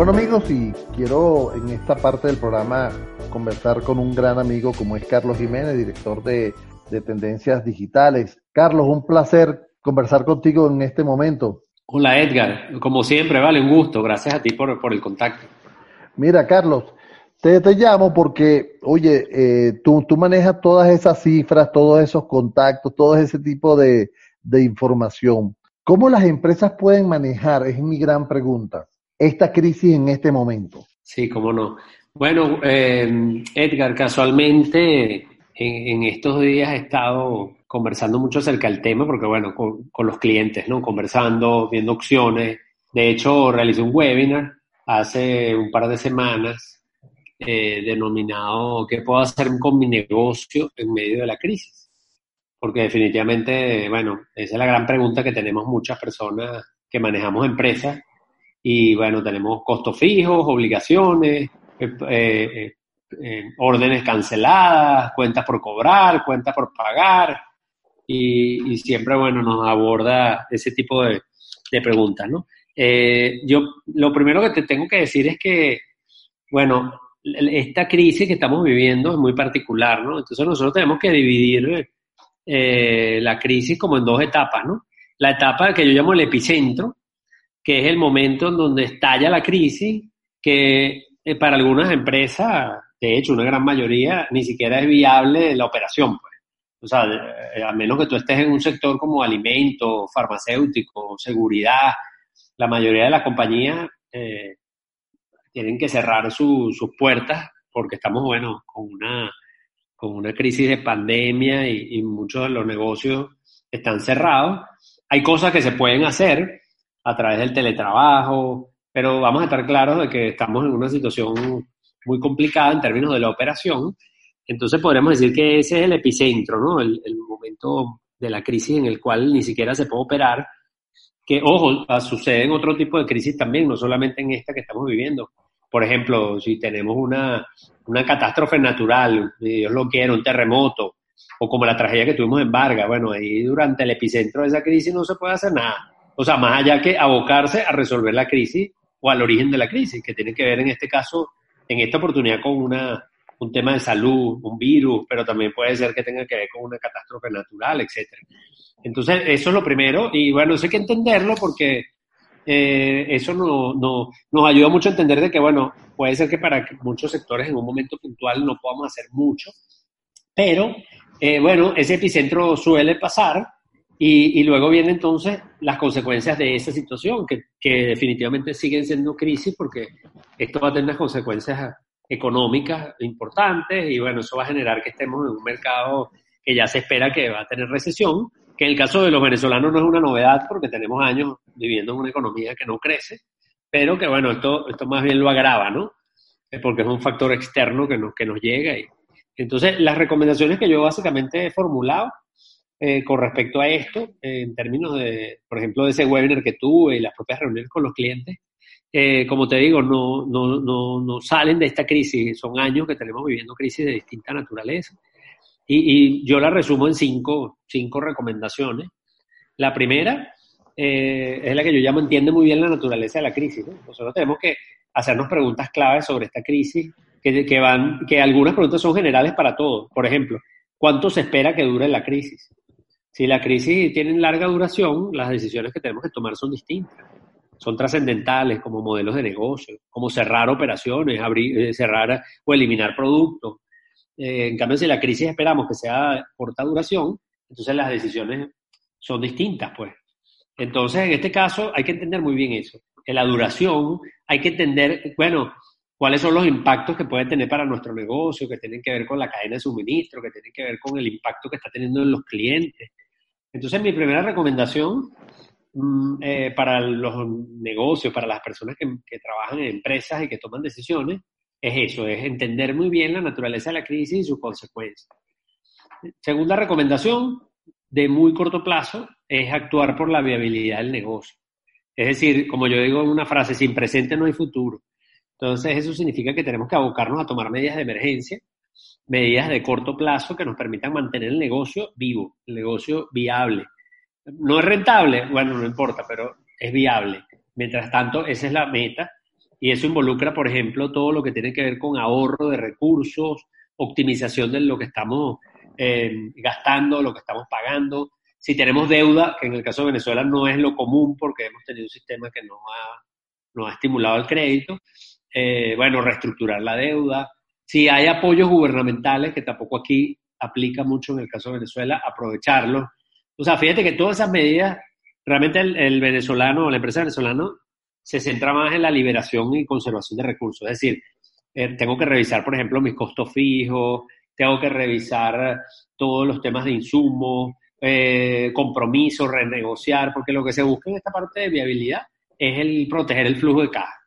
Bueno amigos, y quiero en esta parte del programa conversar con un gran amigo como es Carlos Jiménez, director de, Tendencias Digitales. Carlos, un placer conversar contigo en este momento. Hola Edgar, como siempre, vale, un gusto. Gracias a ti por, el contacto. Mira, Carlos, te, te llamo porque, oye, eh, tú, tú manejas todas esas cifras, todos esos contactos, todo ese tipo de, de información. ¿Cómo las empresas pueden manejar? Es mi gran pregunta esta crisis en este momento? Sí, cómo no. Bueno, eh, Edgar, casualmente en, estos días he estado conversando mucho acerca del tema, porque bueno, con, los clientes, ¿no? Conversando, viendo opciones. De hecho, realicé un webinar hace un par de semanas eh, denominado ¿Qué puedo hacer con mi negocio en medio de la crisis? Porque definitivamente, bueno, esa es la gran pregunta que tenemos muchas personas que manejamos empresas y bueno, tenemos costos fijos, obligaciones, eh, eh, eh, órdenes canceladas, cuentas por cobrar, cuentas por pagar, y, siempre, bueno, nos aborda ese tipo de, preguntas, ¿no? yo, lo primero que te tengo que decir es que, bueno, esta crisis que estamos viviendo es muy particular, ¿no? Entonces nosotros tenemos que dividir la crisis como en dos etapas, ¿no? La etapa que yo llamo el epicentro, que es el momento en donde estalla la crisis, que eh, para algunas empresas, de hecho, una gran mayoría, ni siquiera es viable la operación. Pues. O sea, eh, a menos que tú estés en un sector como alimentos, farmacéutico, seguridad, la mayoría de las compañías eh, tienen que cerrar sus puertas porque estamos, bueno, con una, con una crisis de pandemia y muchos de los negocios están cerrados. Hay cosas que se pueden hacer, a través del teletrabajo, pero vamos a estar claros de que estamos en una situación muy complicada en términos de la operación. Entonces podríamos decir que ese es el epicentro, ¿no? El, momento de la crisis en el cual ni siquiera se puede operar, que, ojo, sucede en otro tipo de crisis también, no solamente en esta que estamos viviendo. Por ejemplo, si tenemos una, una catástrofe natural, Dios lo quiera, un terremoto, o como la tragedia que tuvimos en Vargas, bueno, ahí durante el epicentro de esa crisis no se puede hacer nada. O sea, más allá que abocarse a resolver la crisis o al origen de la crisis, que tiene que ver en este caso, en esta oportunidad con una, un tema de salud, un virus, pero también puede ser que tenga que ver con una catástrofe natural, etcétera. Entonces, eso es lo primero, y bueno, eso hay que entenderlo porque eh, eso no, no, nos ayuda mucho a entender de que, bueno, puede ser que para muchos sectores en un momento puntual no podamos hacer mucho, pero, eh, bueno, ese epicentro suele pasar y, luego vienen entonces las consecuencias de esa situación, que, que, definitivamente siguen siendo crisis porque esto va a tener unas consecuencias económicas importantes y bueno, eso va a generar que estemos en un mercado que ya se espera que va a tener recesión, que en el caso de los venezolanos no es una novedad porque tenemos años viviendo en una economía que no crece, pero que bueno, esto, esto más bien lo agrava, ¿no? Porque es un factor externo que nos, que nos llega. Y, entonces, las recomendaciones que yo básicamente he formulado eh, con respecto a esto, en términos de, por ejemplo, de ese webinar que tuve y las propias reuniones con los clientes, eh, como te digo, no, no, no, no, salen de esta crisis, son años que tenemos viviendo crisis de distinta naturaleza. Y, yo la resumo en cinco, cinco recomendaciones. La primera eh, es la que yo llamo entiende muy bien la naturaleza de la crisis. Nosotros tenemos que hacernos preguntas claves sobre esta crisis, que, que, van, que algunas preguntas son generales para todos. Por ejemplo, ¿cuánto se espera que dure la crisis? Si la crisis tiene larga duración, las decisiones que tenemos que tomar son distintas. Son trascendentales como modelos de negocio, como cerrar operaciones, abrir, eh, cerrar o eliminar productos. Eh, en cambio, si la crisis esperamos que sea corta duración, entonces las decisiones son distintas, pues. Entonces, en este caso, hay que entender muy bien eso. En la duración, hay que entender, bueno, cuáles son los impactos que puede tener para nuestro negocio, que tienen que ver con la cadena de suministro, que tienen que ver con el impacto que está teniendo en los clientes, entonces, mi primera recomendación mm, eh, para los negocios, para las personas que, trabajan en empresas y que toman decisiones, es eso, es entender muy bien la naturaleza de la crisis y sus consecuencias. Segunda recomendación, de muy corto plazo, es actuar por la viabilidad del negocio. Es decir, como yo digo en una frase, sin presente no hay futuro. Entonces, eso significa que tenemos que abocarnos a tomar medidas de emergencia medidas de corto plazo que nos permitan mantener el negocio vivo, el negocio viable. No es rentable, bueno, no importa, pero es viable. Mientras tanto, esa es la meta. Y eso involucra, por ejemplo, todo lo que tiene que ver con ahorro de recursos, optimización de lo que estamos eh, gastando, lo que estamos pagando. Si tenemos deuda, que en el caso de Venezuela no es lo común porque hemos tenido un sistema que no ha, no ha estimulado el crédito, eh, bueno, reestructurar la deuda. Si hay apoyos gubernamentales, que tampoco aquí aplica mucho en el caso de Venezuela, aprovecharlos. O sea, fíjate que todas esas medidas, realmente el, el venezolano, la empresa venezolana, se centra más en la liberación y conservación de recursos. Es decir, eh, tengo que revisar, por ejemplo, mis costos fijos, tengo que revisar todos los temas de insumos, eh, compromisos, renegociar, porque lo que se busca en esta parte de viabilidad es el proteger el flujo de caja.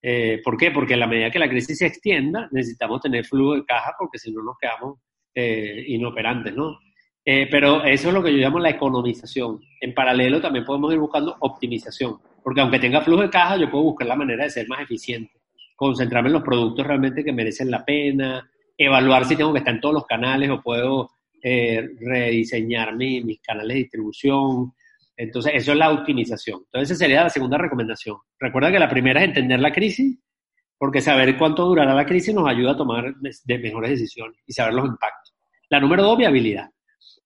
Eh, ¿Por qué? Porque a la medida que la crisis se extienda, necesitamos tener flujo de caja porque si no nos quedamos eh, inoperantes, ¿no? Eh, pero eso es lo que yo llamo la economización. En paralelo también podemos ir buscando optimización, porque aunque tenga flujo de caja, yo puedo buscar la manera de ser más eficiente, concentrarme en los productos realmente que merecen la pena, evaluar si tengo que estar en todos los canales o puedo eh, rediseñar mis canales de distribución. Entonces, eso es la optimización. Entonces, esa sería la segunda recomendación. Recuerda que la primera es entender la crisis, porque saber cuánto durará la crisis nos ayuda a tomar de mejores decisiones y saber los impactos. La número dos, viabilidad.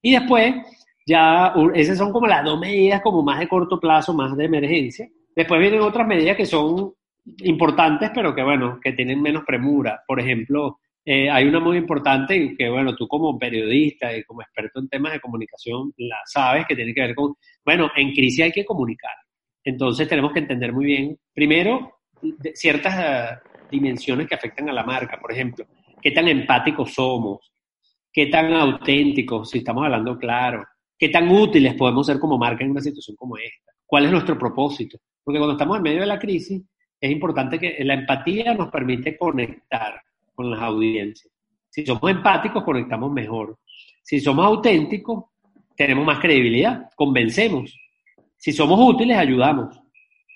Y después, ya, esas son como las dos medidas como más de corto plazo, más de emergencia. Después vienen otras medidas que son importantes, pero que, bueno, que tienen menos premura. Por ejemplo, eh, hay una muy importante que, bueno, tú como periodista y como experto en temas de comunicación la sabes que tiene que ver con, bueno, en crisis hay que comunicar. Entonces tenemos que entender muy bien, primero, ciertas eh, dimensiones que afectan a la marca. Por ejemplo, qué tan empáticos somos, qué tan auténticos, si estamos hablando claro, qué tan útiles podemos ser como marca en una situación como esta, cuál es nuestro propósito. Porque cuando estamos en medio de la crisis, es importante que la empatía nos permite conectar con las audiencias. Si somos empáticos, conectamos mejor. Si somos auténticos, tenemos más credibilidad, convencemos. Si somos útiles, ayudamos.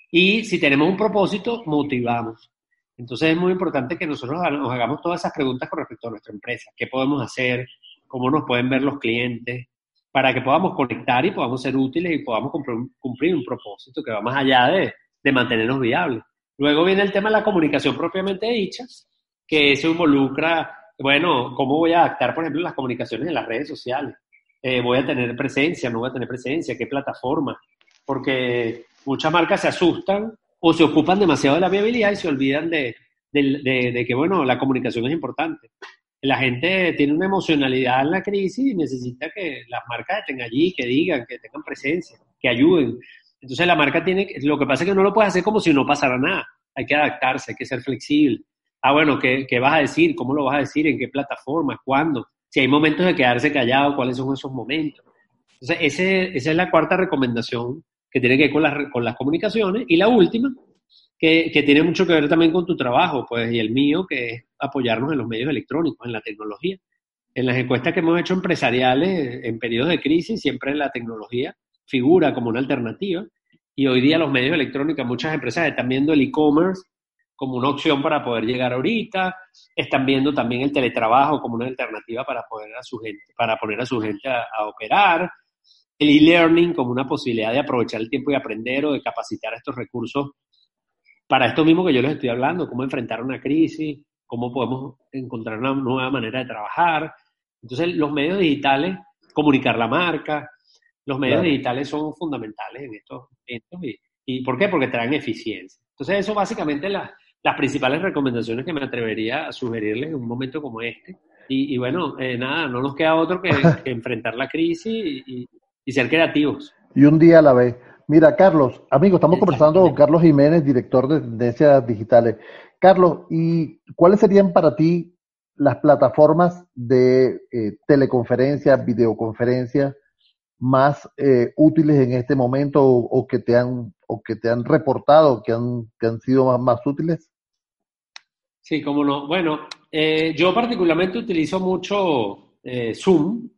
Y si tenemos un propósito, motivamos. Entonces es muy importante que nosotros nos hagamos todas esas preguntas con respecto a nuestra empresa. ¿Qué podemos hacer? ¿Cómo nos pueden ver los clientes? Para que podamos conectar y podamos ser útiles y podamos cumplir un propósito que va más allá de, mantenernos viables. Luego viene el tema de la comunicación propiamente dicha, que eso involucra, bueno, cómo voy a adaptar, por ejemplo, las comunicaciones en las redes sociales. Eh, voy a tener presencia, no voy a tener presencia, qué plataforma, porque muchas marcas se asustan o se ocupan demasiado de la viabilidad y se olvidan de, que, bueno, la comunicación es importante. La gente tiene una emocionalidad en la crisis y necesita que las marcas estén allí, que digan, que tengan presencia, que ayuden. Entonces la marca tiene, lo que pasa es que no lo puedes hacer como si no pasara nada. Hay que adaptarse, hay que ser flexible. Ah, bueno, ¿qué, ¿qué, vas a decir? ¿Cómo lo vas a decir? ¿En qué plataforma? ¿Cuándo? Si hay momentos de quedarse callado, ¿cuáles son esos momentos? Entonces, ese, esa es la cuarta recomendación que tiene que ver con las, con las comunicaciones. Y la última, que, que, tiene mucho que ver también con tu trabajo, pues, y el mío, que es apoyarnos en los medios electrónicos, en la tecnología. En las encuestas que hemos hecho empresariales, en periodos de crisis, siempre la tecnología figura como una alternativa. Y hoy día los medios electrónicos, muchas empresas están viendo el e-commerce como una opción para poder llegar ahorita, están viendo también el teletrabajo como una alternativa para poner a su gente, para poner a su gente a operar, el e-learning como una posibilidad de aprovechar el tiempo y aprender o de capacitar estos recursos para esto mismo que yo les estoy hablando, cómo enfrentar una crisis, cómo podemos encontrar una nueva manera de trabajar. Entonces, los medios digitales, comunicar la marca, los medios digitales son fundamentales en estos momentos. Y, y, ¿Por qué? Porque traen eficiencia. Entonces, eso básicamente las, las principales recomendaciones que me atrevería a sugerirles en un momento como este. Y, y bueno, eh, nada, no nos queda otro que, que enfrentar la crisis y, y ser creativos. Y un día a la vez. Mira, Carlos, amigo, estamos conversando con Carlos Jiménez, director de Tendencias Digitales. Carlos, ¿y cuáles serían para ti las plataformas de eh, teleconferencia, videoconferencia más eh, útiles en este momento o, que te han o que te han reportado que han, que han sido más, más útiles? Sí, cómo no. Bueno, eh, yo particularmente utilizo mucho Zoom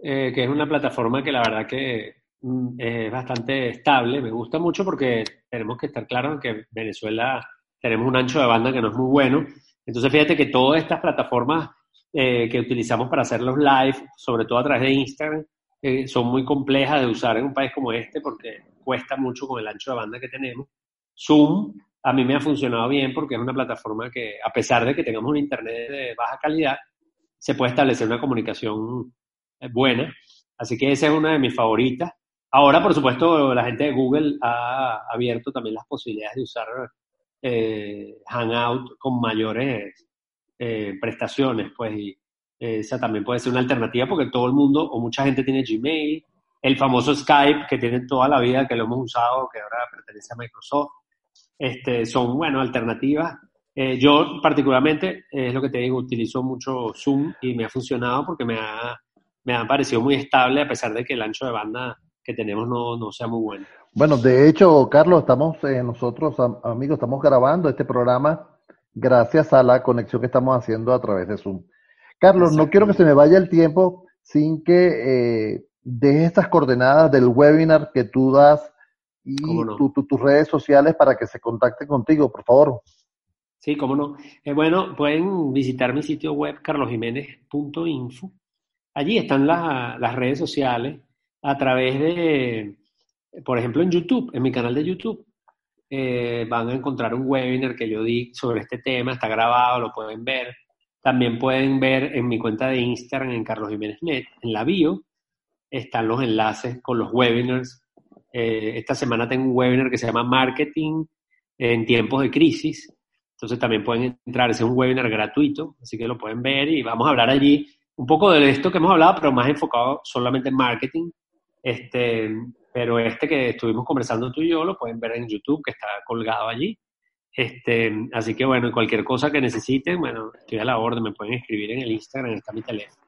eh, que es una plataforma que la verdad que mm, es bastante estable. Me gusta mucho porque tenemos que estar claros en que Venezuela tenemos un ancho de banda que no es muy bueno. Entonces, fíjate que todas estas plataformas que utilizamos para hacer los live, sobre todo a través de Instagram, eh, son muy complejas de usar en un país como este porque cuesta mucho con el ancho de banda que tenemos. Zoom a mí me ha funcionado bien porque es una plataforma que, a pesar de que tengamos un internet de baja calidad, se puede establecer una comunicación eh, buena. Así que esa es una de mis favoritas. Ahora, por supuesto, la gente de Google ha abierto también las posibilidades de usar eh, Hangout con mayores prestaciones, pues, esa también puede ser una alternativa porque todo el mundo o mucha gente tiene Gmail, el famoso Skype que tiene toda la vida, que lo hemos usado, que ahora pertenece a Microsoft, este, son, bueno, alternativas. Eh, yo particularmente, es lo que te digo, utilizo mucho Zoom y me ha funcionado porque me ha, me ha parecido muy estable a pesar de que el ancho de banda que tenemos no, no sea muy bueno. Bueno, de hecho, Carlos, estamos eh, nosotros, amigos, estamos grabando este programa gracias a la conexión que estamos haciendo a través de Zoom. Carlos, no quiero que se me vaya el tiempo sin que eh, dejes estas coordenadas del webinar que tú das y tus redes sociales para que se contacten contigo, por favor. Sí, cómo no. Eh, bueno, pueden visitar mi sitio web carlosjiménez.info. Allí están las redes sociales a través de, por ejemplo, en YouTube, en mi canal de YouTube. Eh, van a encontrar un webinar que yo di sobre este tema, está grabado, lo pueden ver. También pueden ver en mi cuenta de Instagram, en Carlos Jiménez Net, en la bio, están los enlaces con los webinars. Eh, esta semana tengo un webinar que se llama Marketing en tiempos de crisis. Entonces también pueden entrar, es un webinar gratuito, así que lo pueden ver y vamos a hablar allí un poco de esto que hemos hablado, pero más enfocado solamente en marketing. Este, pero este que estuvimos conversando tú y yo lo pueden ver en YouTube, que está colgado allí. Este, así que bueno, cualquier cosa que necesiten, bueno, estoy a la orden, me pueden escribir en el Instagram, está mi teléfono.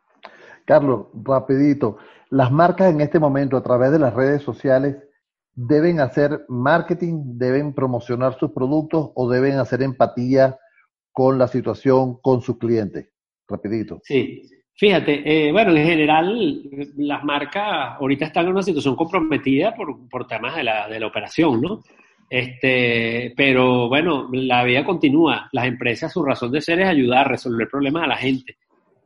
Carlos, rapidito, las marcas en este momento a través de las redes sociales deben hacer marketing, deben promocionar sus productos o deben hacer empatía con la situación, con sus clientes. Rapidito. Sí, fíjate, eh, bueno, en general las marcas ahorita están en una situación comprometida por, por temas de la, de la operación, ¿no? Este, pero bueno, la vida continúa. Las empresas, su razón de ser es ayudar a resolver problemas a la gente.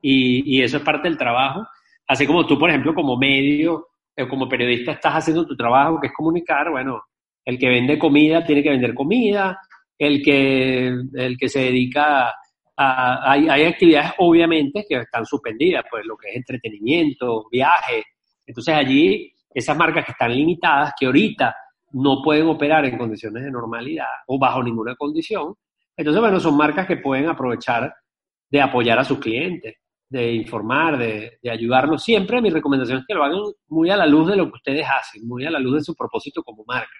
Y, y eso es parte del trabajo. Así como tú, por ejemplo, como medio, eh, como periodista, estás haciendo tu trabajo, que es comunicar, bueno, el que vende comida tiene que vender comida, el que, el que se dedica a... Hay, hay actividades, obviamente, que están suspendidas, pues lo que es entretenimiento, viaje. Entonces allí, esas marcas que están limitadas, que ahorita no pueden operar en condiciones de normalidad o bajo ninguna condición. Entonces, bueno, son marcas que pueden aprovechar de apoyar a sus clientes, de informar, de, de ayudarlos. Siempre mi recomendación es que lo hagan muy a la luz de lo que ustedes hacen, muy a la luz de su propósito como marca.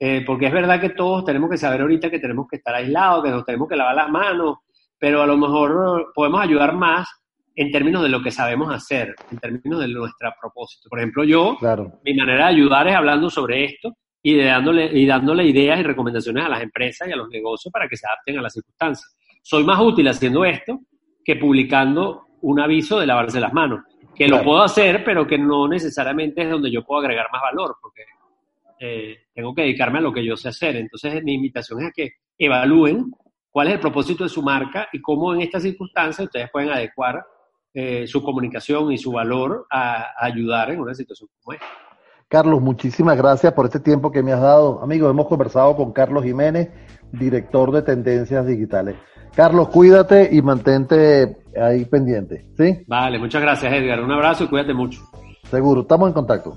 Eh, porque es verdad que todos tenemos que saber ahorita que tenemos que estar aislados, que nos tenemos que lavar las manos, pero a lo mejor podemos ayudar más en términos de lo que sabemos hacer, en términos de nuestro propósito. Por ejemplo, yo, mi manera de ayudar es hablando sobre esto y, dándole, y dándole ideas y recomendaciones a las empresas y a los negocios para que se adapten a las circunstancias. Soy más útil haciendo esto que publicando un aviso de lavarse las manos, que lo puedo hacer, pero que no necesariamente es donde yo puedo agregar más valor, porque eh, tengo que dedicarme a lo que yo sé hacer. Entonces, mi invitación es a que evalúen cuál es el propósito de su marca y cómo en estas circunstancias ustedes pueden adecuar eh, su comunicación y su valor a ayudar en una situación como esta. Carlos, muchísimas gracias por este tiempo que me has dado. Amigos, hemos conversado con Carlos Jiménez, director de Tendencias Digitales. Carlos, cuídate y mantente ahí pendiente, ¿sí? Vale, muchas gracias Edgar. Un abrazo y cuídate mucho. Seguro, estamos en contacto.